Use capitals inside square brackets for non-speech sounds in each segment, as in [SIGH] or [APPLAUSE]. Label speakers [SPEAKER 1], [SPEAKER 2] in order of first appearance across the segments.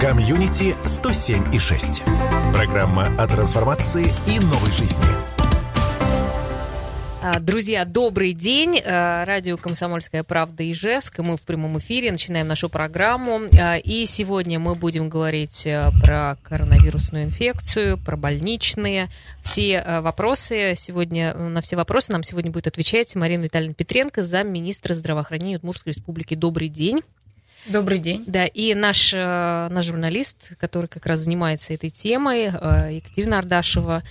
[SPEAKER 1] Комьюнити 107 и 6. Программа о трансформации и новой жизни.
[SPEAKER 2] А, друзья, добрый день. А, радио «Комсомольская правда» Ижевск. Мы в прямом эфире начинаем нашу программу. А, и сегодня мы будем говорить про коронавирусную инфекцию, про больничные. Все вопросы сегодня, на все вопросы нам сегодня будет отвечать Марина Витальевна Петренко, замминистра здравоохранения Удмуртской республики. Добрый день.
[SPEAKER 3] Добрый день.
[SPEAKER 2] Да, и наш, наш журналист, который как раз занимается этой темой, Екатерина Ардашева,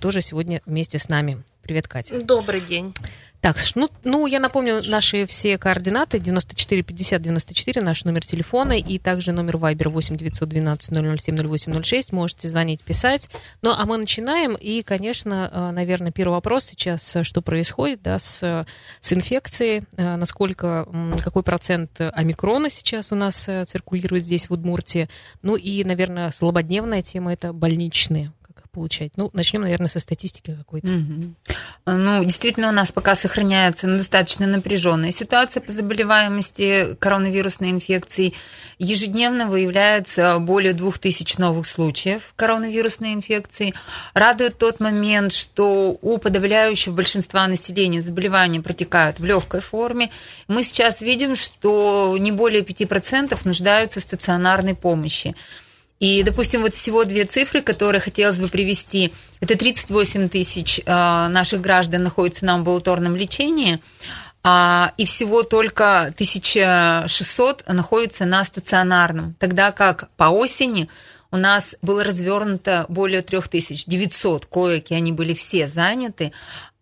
[SPEAKER 2] тоже сегодня вместе с нами. Привет, Катя.
[SPEAKER 4] Добрый день.
[SPEAKER 2] Так, ну, ну, я напомню наши все координаты. 94 50 94, наш номер телефона, и также номер Viber 8 912 007 0806. Можете звонить, писать. Ну, а мы начинаем. И, конечно, э, наверное, первый вопрос сейчас, э, что происходит да, с, с инфекцией, э, насколько, какой процент омикрона сейчас у нас циркулирует здесь, в Удмуртии. Ну и, наверное, злободневная тема – это больничные получать? Ну, начнем, наверное, со статистики какой-то.
[SPEAKER 3] Угу. Ну, действительно, у нас пока сохраняется достаточно напряженная ситуация по заболеваемости коронавирусной инфекцией. Ежедневно выявляется более 2000 новых случаев коронавирусной инфекции. Радует тот момент, что у подавляющего большинства населения заболевания протекают в легкой форме. Мы сейчас видим, что не более 5% нуждаются в стационарной помощи. И, допустим, вот всего две цифры, которые хотелось бы привести. Это 38 тысяч а, наших граждан находятся на амбулаторном лечении, а, и всего только 1600 находятся на стационарном. Тогда как по осени у нас было развернуто более 3900 коек, и они были все заняты,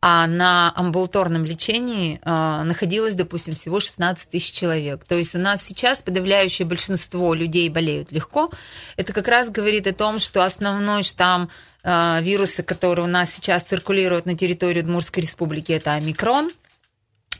[SPEAKER 3] а на амбулаторном лечении э, находилось, допустим, всего 16 тысяч человек. То есть у нас сейчас подавляющее большинство людей болеют легко. Это как раз говорит о том, что основной штамм э, вируса, который у нас сейчас циркулирует на территории Удмуртской республики, это омикрон.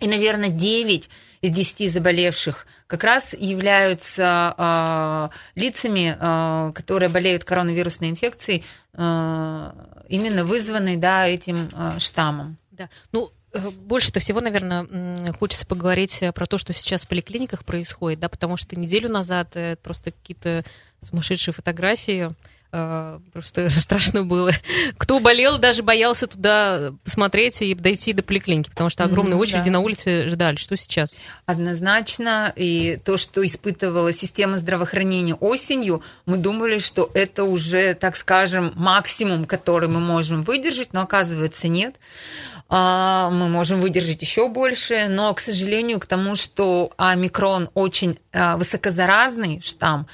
[SPEAKER 3] И, наверное, 9 из 10 заболевших как раз являются э, лицами, э, которые болеют коронавирусной инфекцией, э, именно вызванной да, этим э, штаммом.
[SPEAKER 2] Да. Ну, э, больше-то всего, наверное, хочется поговорить про то, что сейчас в поликлиниках происходит, да, потому что неделю назад это просто какие-то сумасшедшие фотографии Э, просто [LAUGHS] страшно было. Кто болел, даже боялся туда посмотреть и дойти до поликлиники, потому что огромные очереди да. на улице ждали. Что сейчас?
[SPEAKER 3] Однозначно. И то, что испытывала система здравоохранения осенью, мы думали, что это уже, так скажем, максимум, который мы можем выдержать, но оказывается нет мы можем выдержать еще больше, но, к сожалению, к тому, что омикрон очень а, высокозаразный штамм,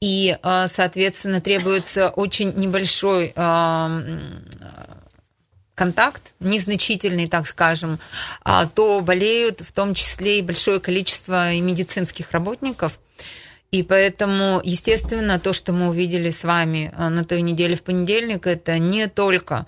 [SPEAKER 3] и, э, соответственно, требуется очень небольшой контакт, незначительный, так скажем, а, то болеют в том числе и большое количество медицинских работников. И поэтому, естественно, то, что мы увидели с вами на той неделе в понедельник, это не только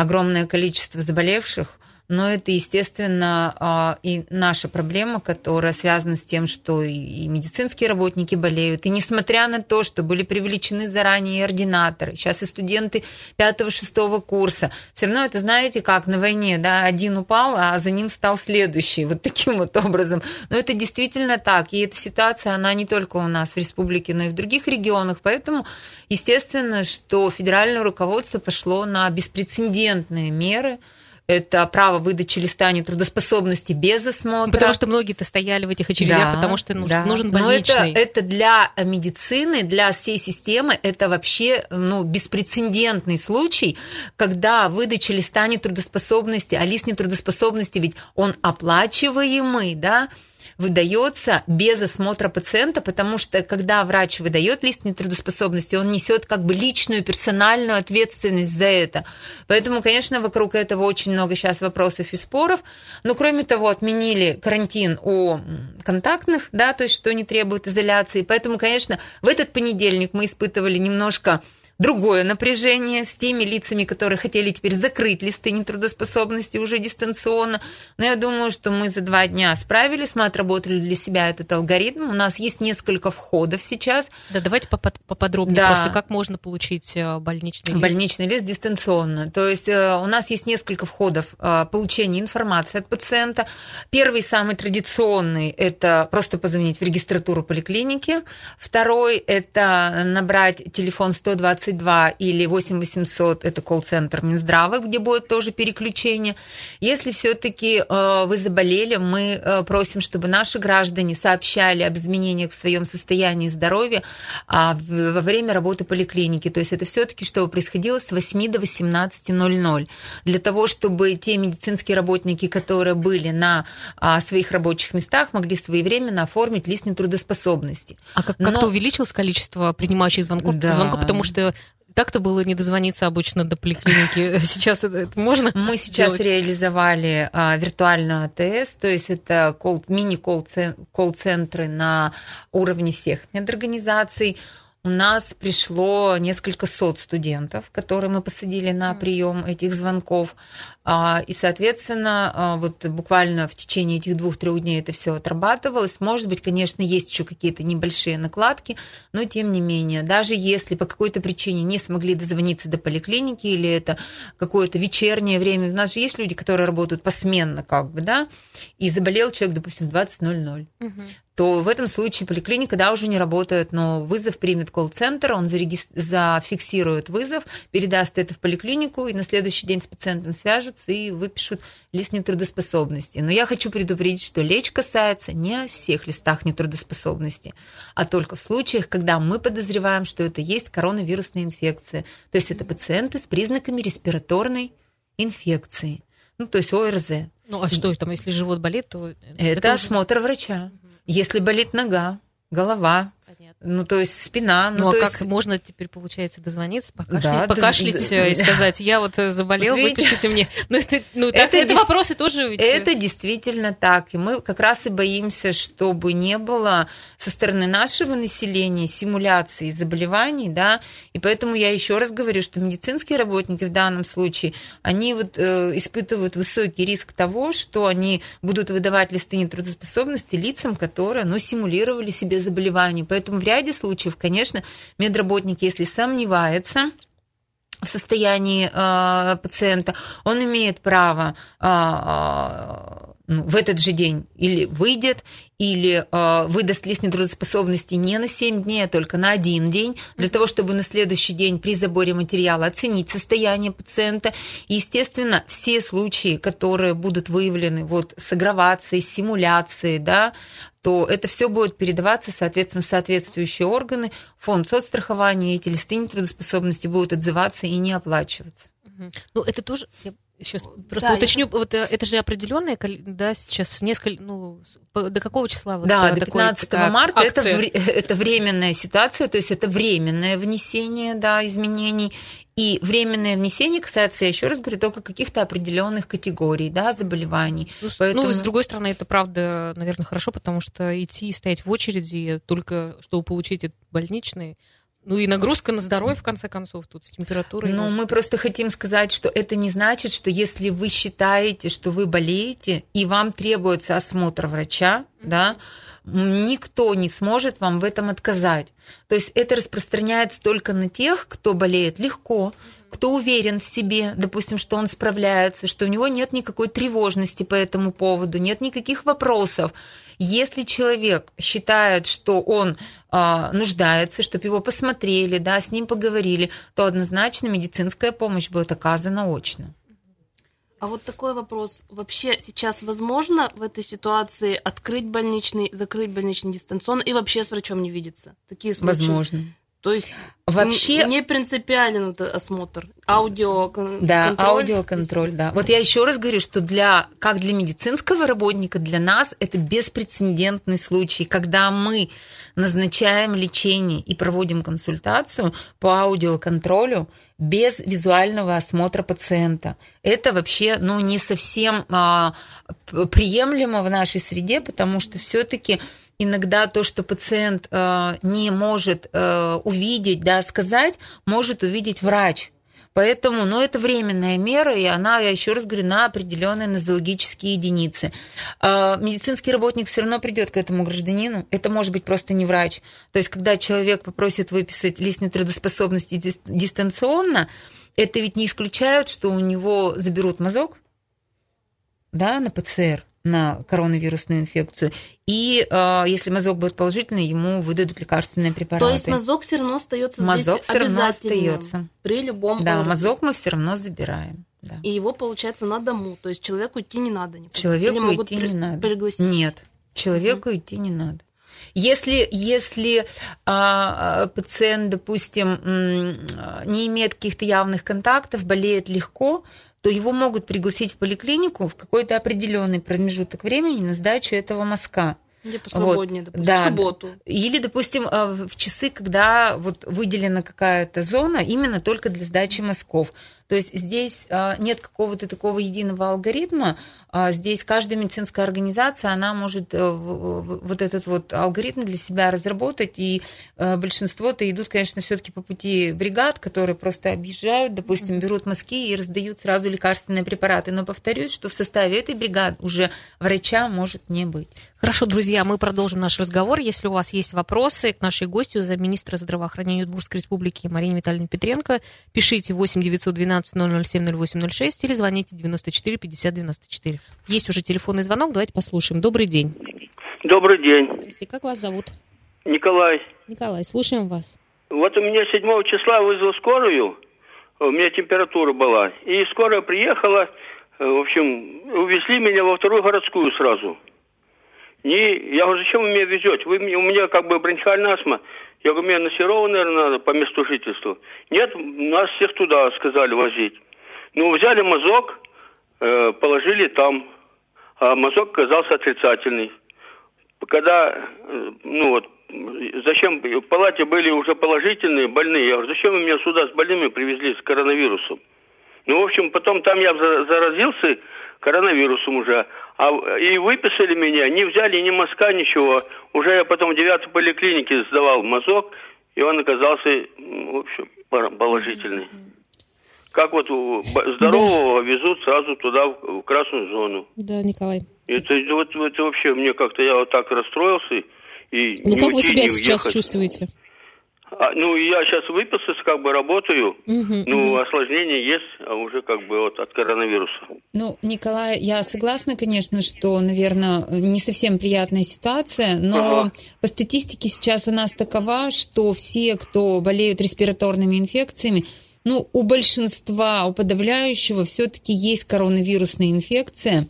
[SPEAKER 3] огромное количество заболевших, но это, естественно, а, и наша проблема, которая связана с тем, что и медицинские работники болеют. И несмотря на то, что были привлечены заранее ординаторы, сейчас и студенты 5-6 курса, все равно это, знаете, как на войне, да, один упал, а за ним стал следующий, вот таким вот образом. Но это действительно так. И эта ситуация, она не только у нас в республике, но и в других регионах. Поэтому, естественно, что федеральное руководство пошло на беспрецедентные меры – это право выдачи листа нетрудоспособности без осмотра.
[SPEAKER 2] Потому что многие-то стояли в этих очередях, да, потому что нужен, да. нужен больничный.
[SPEAKER 3] Но это, это для медицины, для всей системы, это вообще ну, беспрецедентный случай, когда выдача листа нетрудоспособности, а лист нетрудоспособности ведь он оплачиваемый, да, выдается без осмотра пациента, потому что когда врач выдает лист нетрудоспособности, он несет как бы личную персональную ответственность за это. Поэтому, конечно, вокруг этого очень много сейчас вопросов и споров. Но кроме того, отменили карантин у контактных, да, то есть что не требует изоляции. Поэтому, конечно, в этот понедельник мы испытывали немножко другое напряжение с теми лицами, которые хотели теперь закрыть листы нетрудоспособности уже дистанционно. Но я думаю, что мы за два дня справились, мы отработали для себя этот алгоритм. У нас есть несколько входов сейчас.
[SPEAKER 2] Да, давайте поподробнее да. просто, как можно получить э, больничный лист.
[SPEAKER 3] Больничный лист дистанционно. То есть э, у нас есть несколько входов э, получения информации от пациента. Первый, самый традиционный, это просто позвонить в регистратуру поликлиники. Второй, это набрать телефон 120 22 или 8800 это колл-центр Минздрава, где будет тоже переключение. Если все-таки э, вы заболели, мы э, просим, чтобы наши граждане сообщали об изменениях в своем состоянии здоровья а, во время работы поликлиники. То есть это все-таки, чтобы происходило с 8 до 18.00. Для того, чтобы те медицинские работники, которые были на а, своих рабочих местах, могли своевременно оформить лист нетрудоспособности.
[SPEAKER 2] А как- как-то увеличилось количество принимающих звонков, да. звонков, потому что так-то было не дозвониться обычно до поликлиники. [LAUGHS] Сейчас это, это можно?
[SPEAKER 3] Мы сейчас делать? реализовали а, виртуальную АТС, то есть это мини-колл-центры на уровне всех медорганизаций у нас пришло несколько сот студентов, которые мы посадили на прием этих звонков. А, и, соответственно, а, вот буквально в течение этих двух-трех дней это все отрабатывалось. Может быть, конечно, есть еще какие-то небольшие накладки, но тем не менее, даже если по какой-то причине не смогли дозвониться до поликлиники или это какое-то вечернее время, у нас же есть люди, которые работают посменно, как бы, да, и заболел человек, допустим, в 20.00. Угу то в этом случае поликлиника, да, уже не работает, но вызов примет колл-центр, он зафиксирует вызов, передаст это в поликлинику, и на следующий день с пациентом свяжутся и выпишут лист нетрудоспособности. Но я хочу предупредить, что лечь касается не о всех листах нетрудоспособности, а только в случаях, когда мы подозреваем, что это есть коронавирусная инфекция. То есть это пациенты с признаками респираторной инфекции. Ну, то есть ОРЗ.
[SPEAKER 2] Ну, а что там, если живот болит, то...
[SPEAKER 3] Это, это осмотр уже... врача. Если болит нога, голова, ну, то есть спина.
[SPEAKER 2] Ну, ну а как есть... можно теперь, получается, дозвониться, покашлять, [LAUGHS] да, покашлять да, и сказать, я вот э, заболел, вот выпишите мне. Ну, это, ну, так, это, это вопросы тоже ведь...
[SPEAKER 3] Это действительно так. И мы как раз и боимся, чтобы не было со стороны нашего населения симуляции заболеваний, да, и поэтому я еще раз говорю, что медицинские работники в данном случае, они вот э, испытывают высокий риск того, что они будут выдавать листы нетрудоспособности лицам, которые, ну, симулировали себе заболевание. Поэтому в ряде случаев, конечно, медработник, если сомневается, в состоянии э, пациента, он имеет право э, ну, в этот же день или выйдет, или э, выдаст лист нетрудоспособности не на 7 дней, а только на один день, для того, чтобы на следующий день при заборе материала оценить состояние пациента. И, естественно, все случаи, которые будут выявлены вот, с агравацией, симуляцией, да, то это все будет передаваться, соответственно, в соответствующие органы, фонд соцстрахования, эти листы нетрудоспособности будут отзываться и не оплачиваться.
[SPEAKER 2] Ну, это тоже, я сейчас просто да, уточню, я... вот э, это же определенное, да, сейчас несколько, ну, до какого числа? Вот
[SPEAKER 3] да, до 15 такой, марта это, [LAUGHS] это временная ситуация, то есть это временное внесение, да, изменений, и временное внесение касается, я еще раз говорю, только каких-то определенных категорий, да, заболеваний.
[SPEAKER 2] Ну, Поэтому... ну, с другой стороны, это правда, наверное, хорошо, потому что идти и стоять в очереди только чтобы получить этот больничный, ну и нагрузка на здоровье, в конце концов, тут с температурой.
[SPEAKER 3] Ну, мы просто хотим сказать, что это не значит, что если вы считаете, что вы болеете, и вам требуется осмотр врача, mm-hmm. да, никто не сможет вам в этом отказать. То есть это распространяется только на тех, кто болеет легко, кто уверен в себе, допустим, что он справляется, что у него нет никакой тревожности по этому поводу, нет никаких вопросов. Если человек считает, что он э, нуждается, чтобы его посмотрели, да, с ним поговорили, то однозначно медицинская помощь будет оказана очно.
[SPEAKER 4] А вот такой вопрос. Вообще сейчас возможно в этой ситуации открыть больничный, закрыть больничный дистанционно и вообще с врачом не видеться? Такие случаи.
[SPEAKER 3] Возможно.
[SPEAKER 4] То есть вообще не принципиален это осмотр, аудио
[SPEAKER 3] да, аудиоконтроль, да. Вот я еще раз говорю, что для как для медицинского работника, для нас это беспрецедентный случай, когда мы назначаем лечение и проводим консультацию по аудиоконтролю без визуального осмотра пациента. Это вообще ну, не совсем а, приемлемо в нашей среде, потому что все-таки иногда то, что пациент э, не может э, увидеть, да, сказать, может увидеть врач. Поэтому, ну, это временная мера, и она, я еще раз говорю, на определенные нозологические единицы. А, медицинский работник все равно придет к этому гражданину. Это может быть просто не врач. То есть, когда человек попросит выписать лист нетрудоспособности дистанционно, это ведь не исключает, что у него заберут мазок, да, на ПЦР на коронавирусную инфекцию. И э, если мазок будет положительный, ему выдадут лекарственные препараты.
[SPEAKER 4] То есть мазок все равно остается
[SPEAKER 3] мазок
[SPEAKER 4] все
[SPEAKER 3] равно остается.
[SPEAKER 4] При любом
[SPEAKER 3] Да, мазок мы все равно забираем. Да.
[SPEAKER 4] И его, получается, на дому. То есть человеку идти не надо. Никуда.
[SPEAKER 3] Человеку Или могут идти при- не надо.
[SPEAKER 4] Пригласить.
[SPEAKER 3] Нет, человеку угу. идти не надо. Если, если а, пациент, допустим, не имеет каких-то явных контактов, болеет легко, то его могут пригласить в поликлинику в какой-то определенный промежуток времени на сдачу этого мазка.
[SPEAKER 4] Или посвободнее, вот. допустим, да. в субботу.
[SPEAKER 3] Или, допустим, э, в часы, когда вот выделена какая-то зона именно только для сдачи мазков. То есть здесь а, нет какого-то такого единого алгоритма. А, здесь каждая медицинская организация, она может э, вот этот вот алгоритм для себя разработать, и э, большинство-то идут, конечно, все-таки по пути бригад, которые просто объезжают, допустим, берут мазки и раздают сразу лекарственные препараты. Но повторюсь, что в составе этой бригады уже врача может не быть.
[SPEAKER 2] Хорошо, друзья, мы продолжим наш разговор. Если у вас есть вопросы к нашей гостю, за министра здравоохранения Удмуртской республики Марине Витальевне Петренко, пишите 8 912 12 007 0806 или звоните 94 50 94. Есть уже телефонный звонок, давайте послушаем. Добрый день.
[SPEAKER 5] Добрый день.
[SPEAKER 2] Здравствуйте, как вас зовут?
[SPEAKER 5] Николай.
[SPEAKER 2] Николай, слушаем вас.
[SPEAKER 5] Вот у меня 7 числа вызвал скорую, у меня температура была, и скорая приехала, э, в общем, увезли меня во вторую городскую сразу. Не, я говорю, зачем вы меня везете? Вы, у меня как бы бронхиальная астма. Я говорю, мне на Серова, наверное, надо по месту жительства. Нет, нас всех туда сказали возить. Ну, взяли мазок, э, положили там, а мазок оказался отрицательный. Когда, э, ну вот, зачем, в палате были уже положительные, больные. Я говорю, зачем вы меня сюда с больными привезли, с коронавирусом? Ну, в общем, потом там я заразился коронавирусом уже. А, и выписали меня, не взяли ни мазка, ничего. Уже я потом в девятой поликлинике сдавал мазок, и он оказался, в общем, положительный. Как вот здорового да. везут сразу туда, в красную зону.
[SPEAKER 2] Да, Николай.
[SPEAKER 5] Это, вот, это вообще мне как-то, я вот так расстроился. И
[SPEAKER 2] ну, как вы себя сейчас чувствуете?
[SPEAKER 5] А, ну, я сейчас выписался, как бы работаю. Угу, ну, угу. осложнения есть, а уже как бы вот от коронавируса.
[SPEAKER 3] Ну, Николай, я согласна, конечно, что, наверное, не совсем приятная ситуация, но ага. по статистике сейчас у нас такова, что все, кто болеют респираторными инфекциями, ну, у большинства, у подавляющего все-таки есть коронавирусная инфекция.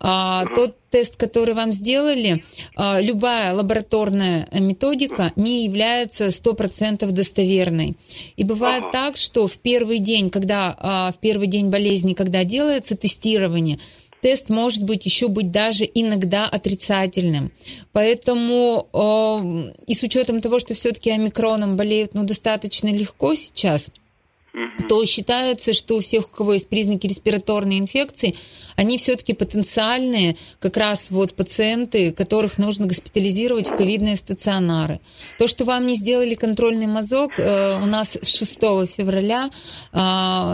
[SPEAKER 3] А, тот тест, который вам сделали, а, любая лабораторная методика не является 100% достоверной. И бывает ага. так, что в первый день, когда а, в первый день болезни, когда делается тестирование, тест может быть еще быть даже иногда отрицательным. Поэтому э, и с учетом того, что все-таки омикроном болеют ну, достаточно легко сейчас, то считается, что у всех, у кого есть признаки респираторной инфекции, они все-таки потенциальные как раз вот пациенты, которых нужно госпитализировать в ковидные стационары. То, что вам не сделали контрольный мазок, э, у нас с 6 февраля э,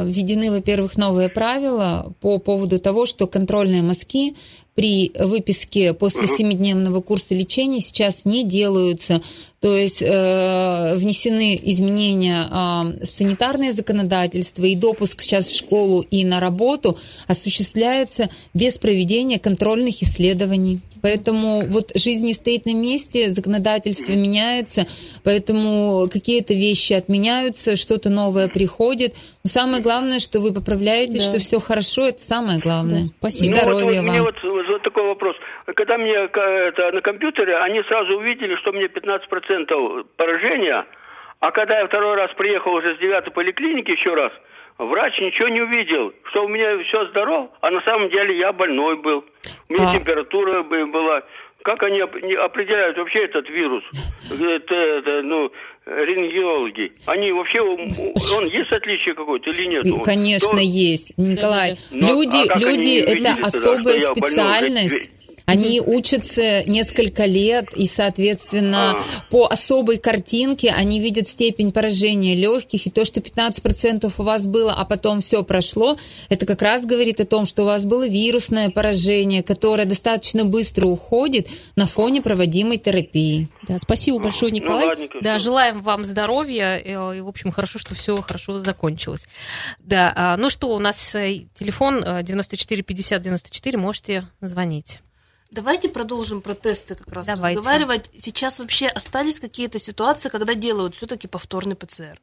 [SPEAKER 3] введены, во-первых, новые правила по поводу того, что контрольные мазки при выписке после семидневного курса лечения сейчас не делаются. То есть э, внесены изменения э, в санитарное законодательство, и допуск сейчас в школу и на работу осуществляется без проведения контрольных исследований. Поэтому вот жизнь не стоит на месте, законодательство меняется, поэтому какие-то вещи отменяются, что-то новое приходит. Но самое главное, что вы поправляете, да. что все хорошо, это самое главное. Да,
[SPEAKER 2] спасибо.
[SPEAKER 5] Ну, Здоровья вот, вот, вам. Мне вот, вот такой вопрос. Когда мне это, на компьютере, они сразу увидели, что мне 15% поражения, а когда я второй раз приехал уже с девятой поликлиники еще раз, Врач ничего не увидел, что у меня все здорово, а на самом деле я больной был. У меня а... температура была. Как они определяют вообще этот вирус? Это, это, ну, рентгенологи. Они вообще, он есть отличие какое-то или нет?
[SPEAKER 3] Конечно, есть. Николай, Но, люди, а люди это особая специальность. Они учатся несколько лет, и, соответственно,
[SPEAKER 5] А.
[SPEAKER 3] по особой картинке они видят степень поражения легких, и то, что 15% у вас было, а потом все прошло, это как раз говорит о том, что у вас было вирусное поражение, которое достаточно быстро уходит на фоне проводимой терапии.
[SPEAKER 2] Да, спасибо большое,
[SPEAKER 5] Ну,
[SPEAKER 2] Николай.
[SPEAKER 5] ладненько,
[SPEAKER 2] да, желаем вам здоровья. э, И, в общем, хорошо, что все хорошо закончилось. Да, а, ну что, у нас э, телефон э, 94 50 94, можете звонить.
[SPEAKER 4] Давайте продолжим про тесты как раз
[SPEAKER 2] Давайте.
[SPEAKER 4] разговаривать. Сейчас вообще остались какие-то ситуации, когда делают все-таки повторный ПЦР?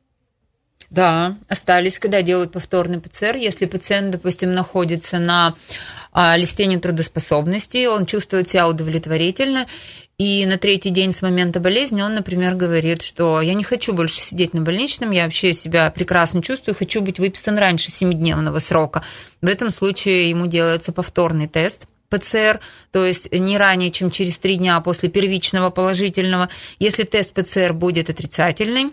[SPEAKER 3] Да, остались, когда делают повторный ПЦР. Если пациент, допустим, находится на а, листе нетрудоспособности, он чувствует себя удовлетворительно, и на третий день с момента болезни он, например, говорит, что я не хочу больше сидеть на больничном, я вообще себя прекрасно чувствую, хочу быть выписан раньше 7-дневного срока. В этом случае ему делается повторный тест. ПЦР, то есть не ранее, чем через три дня после первичного положительного. Если тест ПЦР будет отрицательный,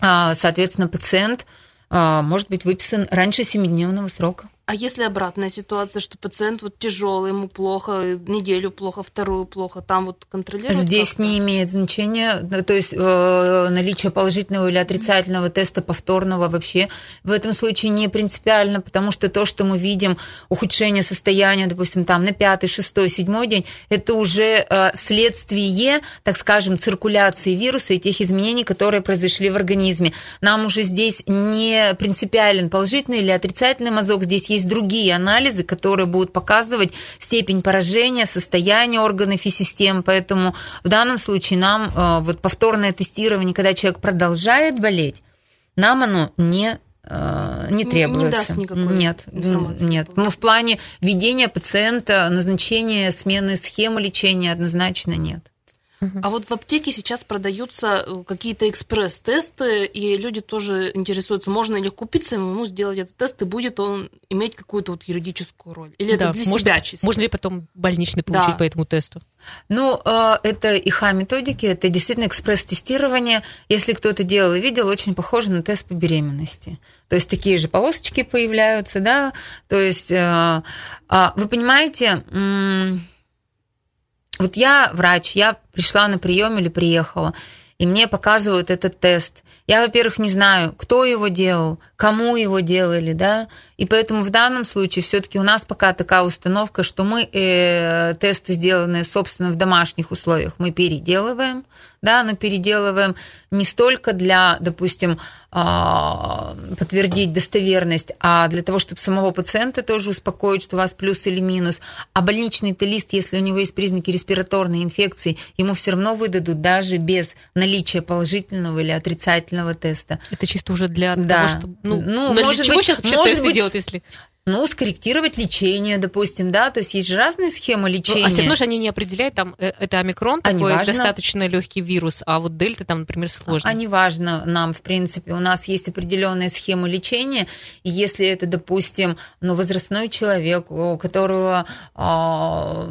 [SPEAKER 3] а, соответственно, пациент а, может быть выписан раньше 7-дневного срока.
[SPEAKER 4] А если обратная ситуация, что пациент вот тяжелый, ему плохо, неделю плохо, вторую плохо, там вот контролировать?
[SPEAKER 3] Здесь не имеет значения, да, то есть э, наличие положительного или отрицательного теста повторного вообще в этом случае не принципиально, потому что то, что мы видим, ухудшение состояния, допустим, там на пятый, шестой, седьмой день, это уже э, следствие, так скажем, циркуляции вируса и тех изменений, которые произошли в организме. Нам уже здесь не принципиален положительный или отрицательный мазок, здесь есть другие анализы, которые будут показывать степень поражения, состояние органов и систем, поэтому в данном случае нам э, вот повторное тестирование, когда человек продолжает болеть, нам оно не э, не
[SPEAKER 4] Не- не
[SPEAKER 3] требуется.
[SPEAKER 4] даст никакой
[SPEAKER 3] нет,
[SPEAKER 4] информации
[SPEAKER 3] нет. Ну, в плане ведения пациента, назначения смены схемы лечения однозначно нет.
[SPEAKER 4] А вот в аптеке сейчас продаются э, какие-то экспресс-тесты, и люди тоже интересуются, можно ли купить самому сделать этот тест, и будет он иметь какую-то вот юридическую роль? Или
[SPEAKER 2] Да,
[SPEAKER 4] это для
[SPEAKER 2] можно,
[SPEAKER 4] себя чисто?
[SPEAKER 2] можно ли потом больничный получить
[SPEAKER 4] Да.
[SPEAKER 2] по этому тесту?
[SPEAKER 3] Ну, э, это ИХА-методики, это действительно экспресс-тестирование. Если кто-то делал и видел, очень похоже на тест по беременности. То есть такие же полосочки появляются, да. То есть, э, а, вы понимаете, вот я врач, я пришла на прием или приехала, и мне показывают этот тест. Я, во-первых, не знаю, кто его делал, кому его делали, да, и поэтому в данном случае все-таки у нас пока такая установка, что мы э, тесты, сделанные, собственно, в домашних условиях, мы переделываем, да, но переделываем не столько для, допустим, а, подтвердить достоверность, а для того, чтобы самого пациента тоже успокоить, что у вас плюс или минус. А больничный лист, если у него есть признаки респираторной инфекции, ему все равно выдадут даже без наличия положительного или отрицательного теста.
[SPEAKER 2] Это чисто уже для
[SPEAKER 3] Да.
[SPEAKER 2] того, чтобы... Ну,
[SPEAKER 3] Ну, может
[SPEAKER 2] чего
[SPEAKER 3] быть-
[SPEAKER 2] сейчас вообще
[SPEAKER 3] может
[SPEAKER 2] тесты
[SPEAKER 3] быть,
[SPEAKER 2] делают, если...
[SPEAKER 3] Ну, скорректировать лечение, допустим, да, то есть есть же разные схемы
[SPEAKER 2] Ну,
[SPEAKER 3] лечения.
[SPEAKER 2] а все равно же они не определяют, там, э, это омикрон,
[SPEAKER 3] А
[SPEAKER 2] такой
[SPEAKER 3] неважно.
[SPEAKER 2] достаточно легкий вирус, а вот дельта там, например, сложный.
[SPEAKER 3] А не важно нам, в принципе, у нас есть определенная схема лечения, и если это, допустим, ну, возрастной человек, у которого а,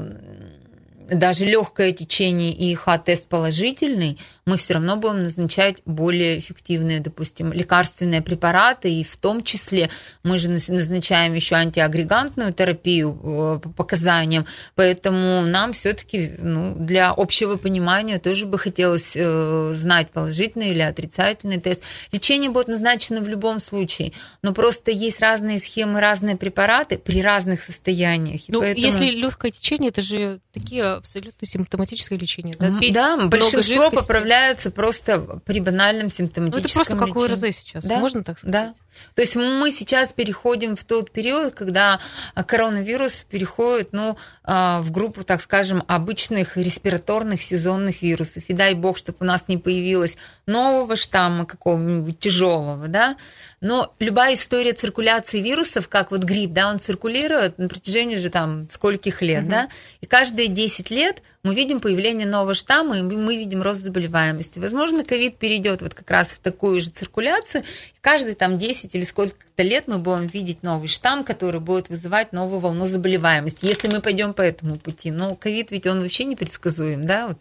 [SPEAKER 3] даже легкое течение и ИХ-тест положительный, мы все равно будем назначать более эффективные, допустим, лекарственные препараты, и в том числе мы же наз- назначаем еще антиагрегантную терапию э, по показаниям, поэтому нам все-таки ну, для общего понимания тоже бы хотелось э, знать положительный или отрицательный тест. Лечение будет назначено в любом случае, но просто есть разные схемы, разные препараты при разных состояниях.
[SPEAKER 2] Ну,
[SPEAKER 3] поэтому-
[SPEAKER 2] если легкое течение, это же такие абсолютно симптоматическое лечение. Да,
[SPEAKER 3] Да, большинство
[SPEAKER 2] жидкости.
[SPEAKER 3] Поправляется просто при банальном
[SPEAKER 2] Ну,
[SPEAKER 3] симптоматическом
[SPEAKER 2] это просто как
[SPEAKER 3] лечении.
[SPEAKER 2] ОРЗ сейчас,
[SPEAKER 3] Да,
[SPEAKER 2] можно так сказать?
[SPEAKER 3] Да. То есть мы сейчас переходим в тот период, когда а, коронавирус переходит ну, а, в группу, так скажем, обычных респираторных сезонных вирусов. И дай бог, чтобы у нас не появилось нового штамма какого-нибудь тяжелого, да. Но любая история циркуляции вирусов, как вот грипп, да, он циркулирует на протяжении уже там скольких лет,
[SPEAKER 2] Мгм.
[SPEAKER 3] да, и каждые 10 лет мы видим появление нового штамма, и мы мы видим рост заболеваемости. Возможно, ковид перейдет вот как раз в такую же циркуляцию, и каждые там 10 или сколько-то лет мы будем видеть новый штамм, который будет вызывать новую волну заболеваемости, если мы пойдем по этому пути. Но ковид ведь он вообще непредсказуем, да, вот.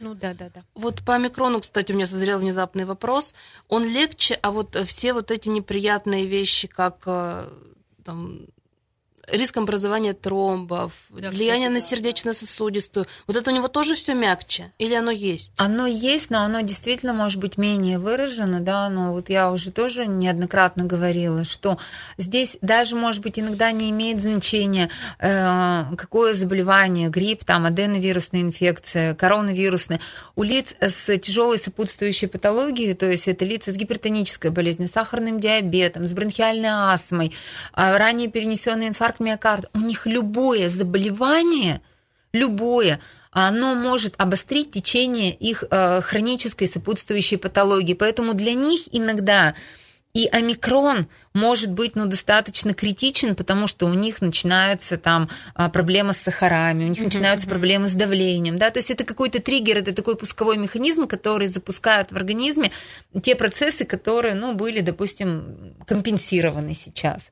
[SPEAKER 2] Ну да, да, да.
[SPEAKER 4] Вот по омикрону, кстати, у меня созрел внезапный вопрос. Он легче, а вот э, все вот эти неприятные вещи, как э, там, риск образования тромбов,
[SPEAKER 2] Да,
[SPEAKER 4] влияние на сердечно-сосудистую. Вот это у него тоже все мягче? Или оно есть?
[SPEAKER 3] Оно есть, но оно действительно может быть менее выражено, да, но вот я уже тоже неоднократно говорила, что здесь даже, может быть, иногда не имеет значения, э, какое заболевание, грипп, там, аденовирусная инфекция, коронавирусная. У лиц с тяжелой сопутствующей патологией, то есть это лица с гипертонической болезнью, с сахарным диабетом, с бронхиальной астмой, а, ранее перенесенный инфаркт миокарда, у них любое заболевание, любое, оно может обострить течение их э, хронической сопутствующей патологии. Поэтому для них иногда и омикрон может быть ну, достаточно критичен, потому что у них начинается там а, проблема с сахарами, у них начинаются проблемы с давлением. Да? То есть это какой-то триггер, это такой пусковой механизм, который запускает в организме те процессы, которые ну, были, допустим, компенсированы сейчас.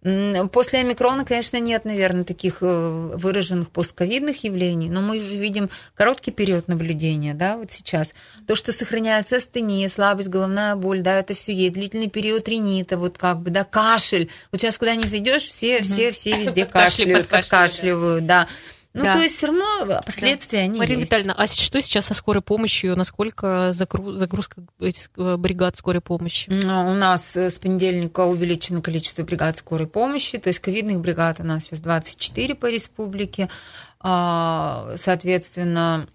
[SPEAKER 3] После омикрона, конечно, нет, наверное, таких э, выраженных постковидных явлений, но мы уже видим короткий период наблюдения, да, вот сейчас. То, что сохраняется астения, слабость, головная боль, да, это все есть. Длительный период ринита, вот как бы, да, кашель. Вот сейчас куда ни зайдешь, все, все, все везде [LAUGHS] кашляют, подкашливают, да. Ну,
[SPEAKER 2] Да.
[SPEAKER 3] то есть все равно последствия они
[SPEAKER 2] Марина
[SPEAKER 3] есть.
[SPEAKER 2] Витальевна, а что сейчас со скорой помощью? Насколько загрузка этих э, бригад скорой помощи?
[SPEAKER 3] М, У нас э, с понедельника увеличено количество бригад скорой помощи, то есть ковидных бригад у нас сейчас 24 по республике. А, Соответственно,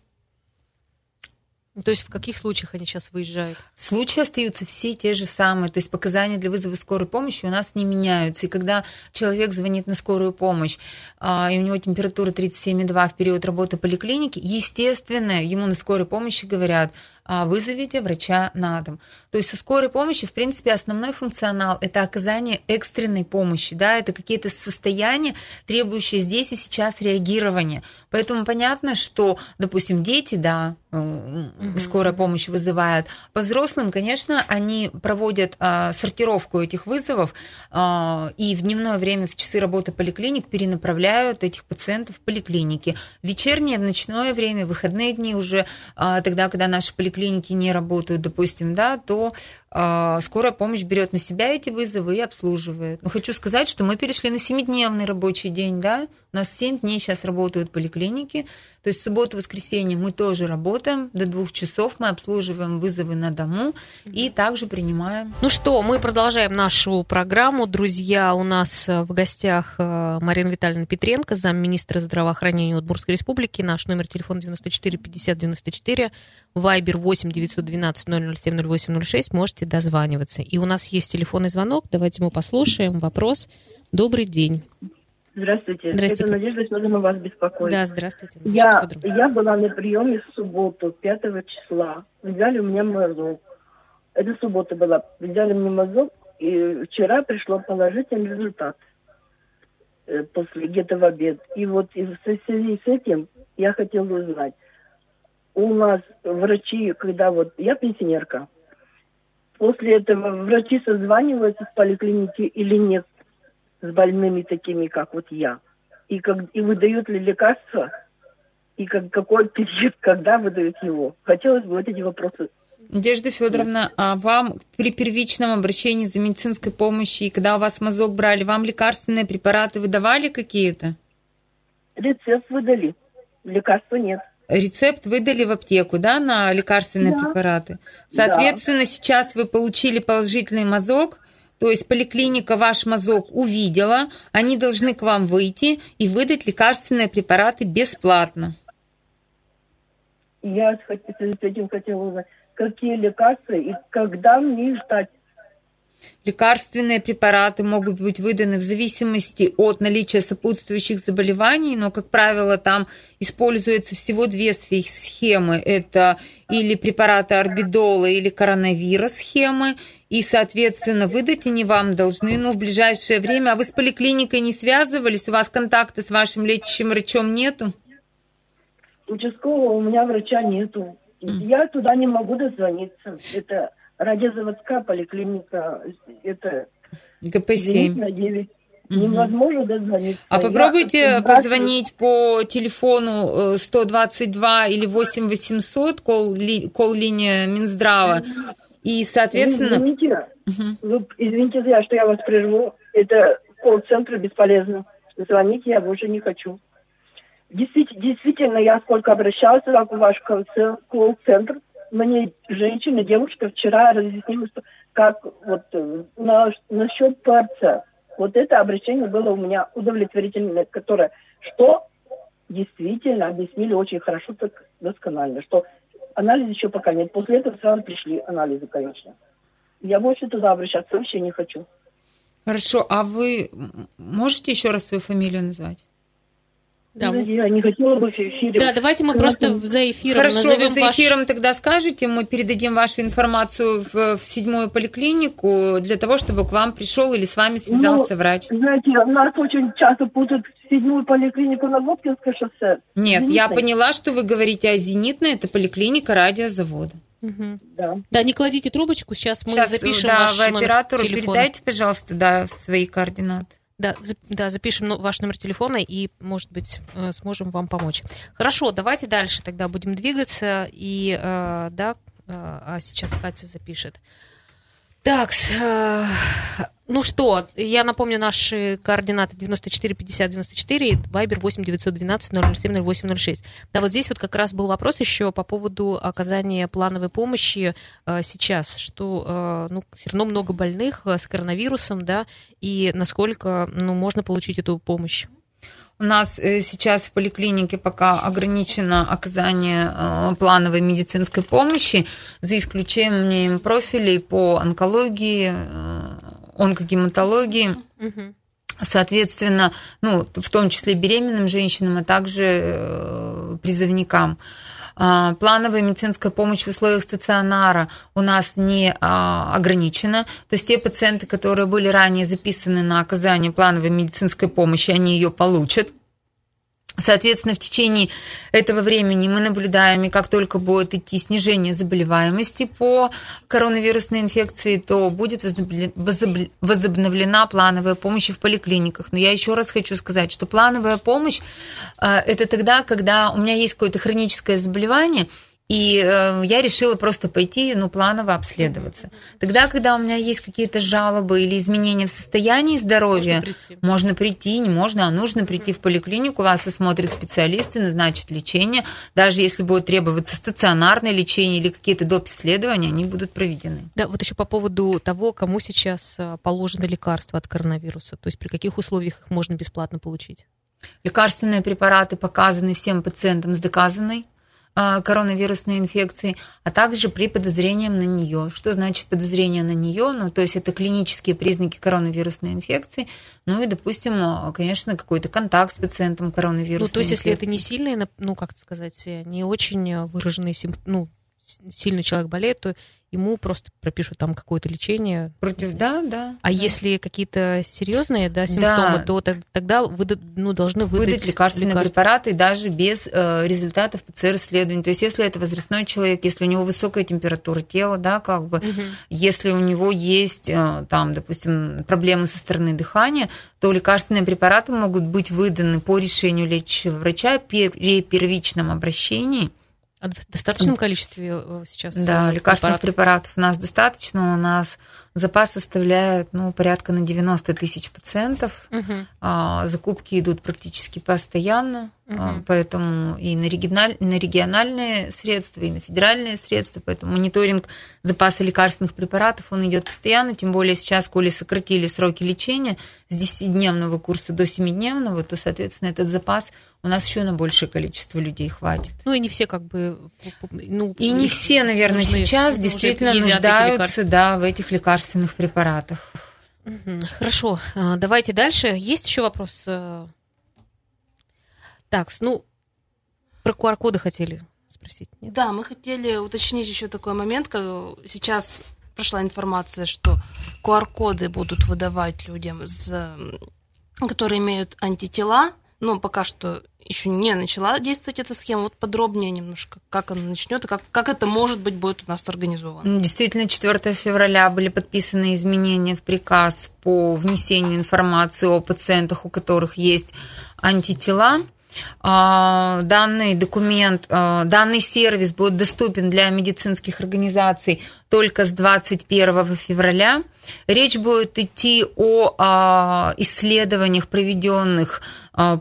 [SPEAKER 2] То есть в каких случаях они сейчас выезжают?
[SPEAKER 3] Случаи остаются все те же самые, то есть показания для вызова скорой помощи у нас не меняются. И когда человек звонит на скорую помощь, а, и у него температура 37,2 в период работы поликлиники, естественно, ему на скорой помощи говорят, вызовите врача на дом. То есть у скорой помощи, в принципе, основной функционал – это оказание экстренной помощи, да, это какие-то состояния, требующие здесь и сейчас реагирования. Поэтому понятно, что, допустим, дети, да, э, скорая помощь вызывает. По взрослым, конечно, они проводят а, сортировку этих вызовов а, и в дневное время, в часы работы поликлиник перенаправляют этих пациентов в поликлиники. В вечернее, в ночное время, в выходные дни уже, а, тогда, когда наши поликлиники не работают, допустим, да, то скорая помощь берет на себя эти вызовы и обслуживает. Но хочу сказать, что мы перешли на семидневный рабочий день, да, у нас 7 дней сейчас работают поликлиники, то есть в субботу, воскресенье мы тоже работаем, до двух часов мы обслуживаем вызовы на дому и также принимаем.
[SPEAKER 2] Ну что, мы продолжаем нашу программу. Друзья, у нас э, в гостях э, Марина Витальевна Петренко, замминистра здравоохранения Удмуртской республики. Наш номер телефона 94 50 94, вайбер 8 912 007 0806. Можете дозваниваться. И у нас есть телефонный звонок. Давайте мы послушаем вопрос. Добрый день.
[SPEAKER 6] Здравствуйте.
[SPEAKER 2] Здрасте.
[SPEAKER 6] Это Надежда Федоровна вас беспокоит.
[SPEAKER 2] Да, здравствуйте. Надежда
[SPEAKER 6] Я,
[SPEAKER 2] Федоровна.
[SPEAKER 6] я была на приеме в субботу, 5 числа. Взяли у меня мазок. Это суббота была. Взяли мне мазок, и вчера пришло положительный результат. э, После где-то в обед. И вот и в связи с этим я хотела узнать. У нас врачи, когда вот... Я пенсионерка. После этого врачи созваниваются с поликлиники или нет с больными такими, как вот я? И, как, и выдают ли лекарства? И как, какой период, когда выдают его? Хотелось бы вот эти вопросы.
[SPEAKER 3] Надежда Федоровна, а вам при первичном обращении за медицинской помощью, и когда у вас мазок брали, вам лекарственные препараты выдавали какие-то?
[SPEAKER 6] Рецепт выдали, лекарства нет.
[SPEAKER 3] Рецепт выдали в аптеку, да, на лекарственные
[SPEAKER 6] Да.
[SPEAKER 3] препараты. Соответственно, сейчас вы получили положительный мазок, то есть поликлиника ваш мазок увидела, они должны к вам выйти и выдать лекарственные препараты бесплатно.
[SPEAKER 6] Я с этим хотела узнать, какие лекарства и когда мне ждать.
[SPEAKER 3] Лекарственные препараты могут быть выданы в зависимости от наличия сопутствующих заболеваний, но, как правило, там используются всего две сви- схемы. Это или препараты орбидола, или коронавирус схемы. И, соответственно, выдать они вам должны ну, в ближайшее время. А вы с поликлиникой не связывались? У вас контакта с вашим лечащим врачом нету?
[SPEAKER 6] Участкового у меня врача нету. Я туда не могу дозвониться. Это радиозаводская поликлиника. Это
[SPEAKER 3] ГП-7.
[SPEAKER 6] на 9. Невозможно дозвониться.
[SPEAKER 3] А
[SPEAKER 6] Я
[SPEAKER 3] попробуйте
[SPEAKER 6] спрашиваю-
[SPEAKER 3] позвонить по телефону э, 122 или 8 800, кол-ли- кол-линия Минздрава. И, соответственно,
[SPEAKER 6] Извините,
[SPEAKER 3] Мгм.
[SPEAKER 6] вы, извините, я, что я вас прерву. Это колл-центр бесполезно. Звонить я больше не хочу. Действительно, действительно я сколько обращалась в ваш колл-центр, мне женщина, девушка вчера разъяснила, что как вот э, на, насчет ПРЦ. Вот это обращение было у меня удовлетворительное, которое, что действительно объяснили очень хорошо, так досконально, что анализа еще пока нет. После этого сразу пришли анализы, конечно. Я больше туда обращаться вообще не хочу.
[SPEAKER 3] Хорошо, а вы можете еще раз свою фамилию назвать?
[SPEAKER 2] Да,
[SPEAKER 6] мы... Я не хотела бы в эфире.
[SPEAKER 2] Да, давайте мы просто за эфиром
[SPEAKER 3] Хорошо,
[SPEAKER 2] назовем
[SPEAKER 3] вы за эфиром ваш... тогда скажете, мы передадим вашу информацию в, в седьмую поликлинику для того, чтобы к вам пришел или с вами связался
[SPEAKER 6] ну,
[SPEAKER 3] врач.
[SPEAKER 6] Знаете, нас очень часто путают в седьмую поликлинику на Воткинское шоссе.
[SPEAKER 3] Нет, Зенитной. я поняла, что вы говорите о Зенитной, это поликлиника радиозавода.
[SPEAKER 2] Угу. Да. да, не кладите трубочку, сейчас мы сейчас, запишем
[SPEAKER 3] да,
[SPEAKER 2] ваш
[SPEAKER 3] вы
[SPEAKER 2] номер
[SPEAKER 3] оператору
[SPEAKER 2] телефона.
[SPEAKER 3] передайте, пожалуйста, да, свои координаты.
[SPEAKER 2] Да, да, запишем ну, ваш номер телефона и, может быть, э, сможем вам помочь. Хорошо, давайте дальше тогда будем двигаться. И, э, да, э, а сейчас Катя запишет. Так, э, ну что, я напомню наши координаты 94 50 94, Вайбер 8 912 007 08 06. Да, вот здесь вот как раз был вопрос еще по поводу оказания плановой помощи э, сейчас, что э, ну, все равно много больных с коронавирусом, да, и насколько ну, можно получить эту помощь.
[SPEAKER 3] У нас э, сейчас в поликлинике пока ограничено оказание э, плановой медицинской помощи, за исключением профилей по онкологии, э, онкогематологии. Соответственно, ну, в том числе беременным женщинам, а также призывникам. А, плановая медицинская помощь в условиях стационара у нас не а, ограничена. То есть те пациенты, которые были ранее записаны на оказание плановой медицинской помощи, они ее получат. Соответственно, в течение этого времени мы наблюдаем, и как только будет идти снижение заболеваемости по коронавирусной инфекции, то будет возобновлена плановая помощь в поликлиниках. Но я еще раз хочу сказать, что плановая помощь э, – это тогда, когда у меня есть какое-то хроническое заболевание – и э, я решила просто пойти, ну, планово обследоваться. Тогда, когда у меня есть какие-то жалобы или изменения в состоянии здоровья, можно прийти, можно прийти не можно, а нужно прийти в поликлинику, вас осмотрят специалисты, назначат лечение. Даже если будет требоваться стационарное лечение или какие-то доп. исследования, они будут проведены.
[SPEAKER 2] Да, вот еще по поводу того, кому сейчас э, положено лекарство от коронавируса, то есть при каких условиях их можно бесплатно получить?
[SPEAKER 3] Лекарственные препараты показаны всем пациентам с доказанной коронавирусной инфекции, а также при подозрении на нее. Что значит подозрение на нее? Ну, то есть это клинические признаки коронавирусной инфекции, ну и, допустим, а, конечно, какой-то контакт с пациентом коронавирусной
[SPEAKER 2] Ну, то есть
[SPEAKER 3] инфекции.
[SPEAKER 2] если это не сильные, ну, как сказать, не очень выраженные симптомы, ну, сильный человек болеет, то ему просто пропишут там какое-то лечение.
[SPEAKER 3] Против, да, да.
[SPEAKER 2] А
[SPEAKER 3] да.
[SPEAKER 2] если какие-то серьезные да, симптомы, да. то тогда вы ну, должны выдать,
[SPEAKER 3] выдать лекарственные лекарства. препараты даже без э, результатов ПЦР-исследований. То есть если это возрастной человек, если у него высокая температура тела, да, как бы, угу. если у него есть э, там, допустим, проблемы со стороны дыхания, то лекарственные препараты могут быть выданы по решению лечащего врача при первичном обращении –
[SPEAKER 2] а в достаточном количестве э, сейчас?
[SPEAKER 3] Да, лекарственных препаратов у нас достаточно. У нас запас составляет ну, порядка на 90 тысяч пациентов. Угу. Закупки идут практически постоянно. Угу. Поэтому и на, региональ, на региональные средства, и на федеральные средства. Поэтому мониторинг запаса лекарственных препаратов, он идет постоянно. Тем более сейчас, коли сократили сроки лечения с 10-дневного курса до 7-дневного, то, соответственно, этот запас у нас еще на большее количество людей хватит.
[SPEAKER 2] Ну и не все как бы...
[SPEAKER 3] Ну, и не все, наверное, нужны, сейчас действительно нуждаются да, в этих лекарственных препаратах.
[SPEAKER 2] Хорошо, а, давайте дальше. Есть еще вопрос? Э, так, ну, про QR-коды хотели спросить.
[SPEAKER 4] Нет? Да, мы хотели уточнить еще такой момент, как сейчас прошла информация, что QR-коды будут выдавать людям, которые имеют антитела, но пока что еще не начала действовать эта схема. Вот подробнее немножко, как она начнет и как, как это, может быть, будет у нас организовано.
[SPEAKER 3] Действительно, 4 февраля были подписаны изменения в приказ по внесению информации о пациентах, у которых есть антитела. А, данный документ, а, данный сервис будет доступен для медицинских организаций только с 21 февраля. Речь будет идти о а, исследованиях, проведенных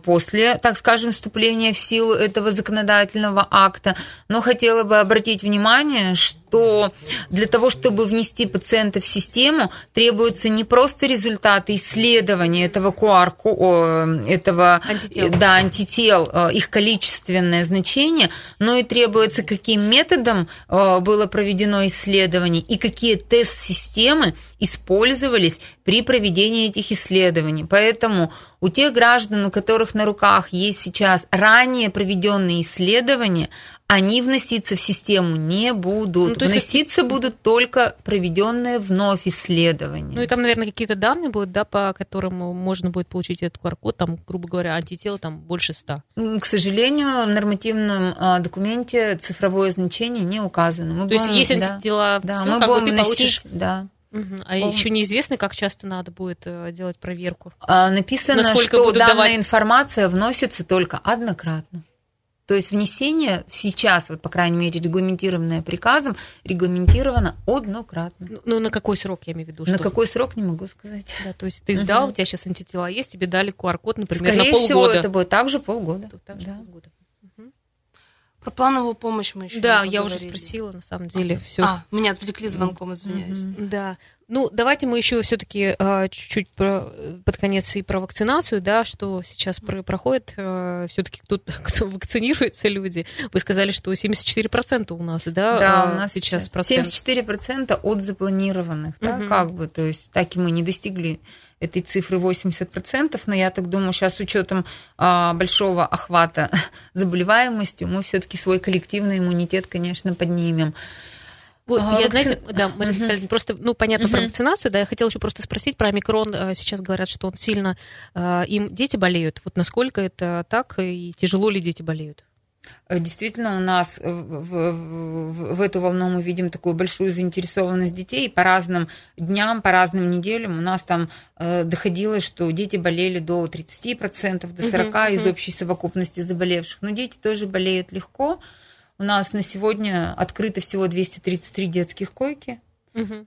[SPEAKER 3] после, так скажем, вступления в силу этого законодательного акта. Но хотела бы обратить внимание, что для того, чтобы внести пациента в систему, требуются не просто результаты исследования этого QR, этого антител, да, антител э, их количественное значение, но и требуется, каким методом э, было проведено исследование и какие тест-системы использовались при проведении этих исследований. Поэтому у тех граждан, у которых на руках есть сейчас ранее проведенные исследования, они вноситься в систему не будут. Ну, вноситься как... будут только проведенные вновь исследования.
[SPEAKER 2] Ну и там, наверное, какие-то данные будут, да, по которым можно будет получить этот QR-код, там, грубо говоря, антитела там больше 100.
[SPEAKER 3] К сожалению, в нормативном а, документе цифровое значение не указано.
[SPEAKER 2] Мы То будем, есть есть антитела,
[SPEAKER 3] да, мы как будем ты
[SPEAKER 2] носить, получишь...
[SPEAKER 3] Да.
[SPEAKER 2] Угу. А Пом... еще неизвестно, как часто надо будет э, делать проверку.
[SPEAKER 3] А, написано, Насколько что данная давать... информация вносится только однократно. То есть внесение сейчас, вот по крайней мере, регламентированное приказом, регламентировано однократно.
[SPEAKER 2] Ну, ну на какой срок, я имею в виду?
[SPEAKER 3] На какой срок, не могу сказать.
[SPEAKER 2] Да, то есть ты сдал, угу. у тебя сейчас антитела есть, тебе дали QR-код, например,
[SPEAKER 3] Скорее
[SPEAKER 2] на полгода.
[SPEAKER 3] всего, это будет также полгода.
[SPEAKER 2] Также да. полгода.
[SPEAKER 4] Про плановую помощь мы еще
[SPEAKER 2] Да, я уже спросила, на самом деле, все.
[SPEAKER 4] А, меня отвлекли звонком, извиняюсь.
[SPEAKER 2] Mm-hmm. Да. Ну, давайте мы еще все-таки а, чуть-чуть про, под конец и про вакцинацию, да, что сейчас про, проходит. А, все-таки кто-то, [LAUGHS] кто вакцинируется, люди. Вы сказали, что 74% у нас, да?
[SPEAKER 3] Да, а, у нас сейчас процент. 74% от запланированных, да, угу. как бы, то есть так и мы не достигли этой цифры 80%, но я так думаю, сейчас с учетом а, большого охвата [LAUGHS] заболеваемостью мы все-таки свой коллективный иммунитет, конечно, поднимем.
[SPEAKER 2] Вот, а, я, вакци... знаете, да, Марина Витальевна, просто, ну, понятно uh про вакцинацию, да, я хотела еще просто спросить про омикрон. Э, сейчас говорят, что он сильно, э, им дети болеют. Вот насколько это так и тяжело ли дети болеют?
[SPEAKER 3] Э, действительно, у нас в, в, в эту волну мы видим такую большую заинтересованность детей. По разным дням, по разным неделям у нас там э, доходило, что дети болели до 30%, до 40% uh-huh, из общей совокупности заболевших. Но дети тоже болеют легко. У нас на сегодня открыто всего 233 детских койки. Угу.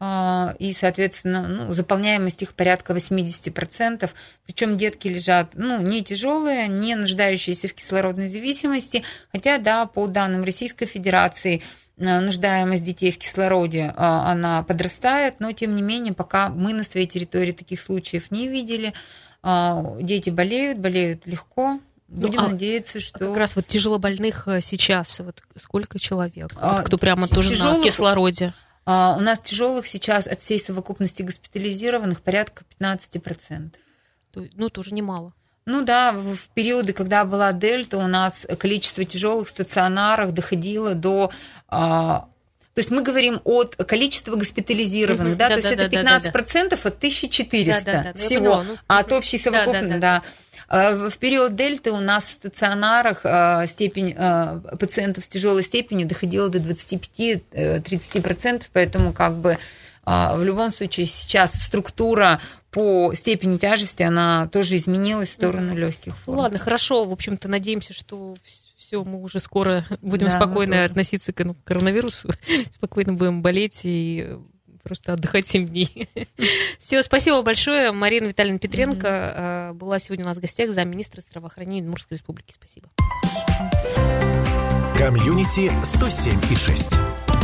[SPEAKER 3] И, соответственно, ну, заполняемость их порядка 80%. Причем детки лежат ну, не тяжелые, не нуждающиеся в кислородной зависимости. Хотя, да, по данным Российской Федерации, э, нуждаемость детей в кислороде, а, она подрастает, но, тем не менее, пока мы на своей территории таких случаев не видели. А, дети болеют, болеют легко. Будем ну, а надеяться, что...
[SPEAKER 2] Как раз вот тяжелобольных э, сейчас, вот сколько человек, а, вот, кто прямо тоже тяжелых... на кислороде?
[SPEAKER 3] А, у нас тяжелых сейчас от всей совокупности госпитализированных порядка 15%.
[SPEAKER 2] Ну, тоже немало.
[SPEAKER 3] Ну да, в периоды, когда была дельта, у нас количество тяжелых в стационарах доходило до а, то есть мы говорим от количества госпитализированных, угу, да, да, то да, есть да, это 15% да, да, от 1400 да, да, да, всего, ну, а от общей совокупности, да. да, да. Э, в период дельты у нас в стационарах э, степень э, пациентов с тяжелой степенью доходила до 25-30%, поэтому как бы в любом случае сейчас структура по степени тяжести, она тоже изменилась в сторону легких
[SPEAKER 2] форм. Ну, ладно, хорошо. В общем-то, надеемся, что все, мы уже скоро будем да, спокойно относиться к коронавирусу, [LAUGHS] спокойно будем болеть и просто отдыхать 7 дней. [LAUGHS] Все, спасибо большое. Марина Витальевна Петренко mm-hmm. была сегодня у нас в гостях, замминистра здравоохранения Удмуртской республики. Спасибо.
[SPEAKER 1] Комьюнити 107 и 6.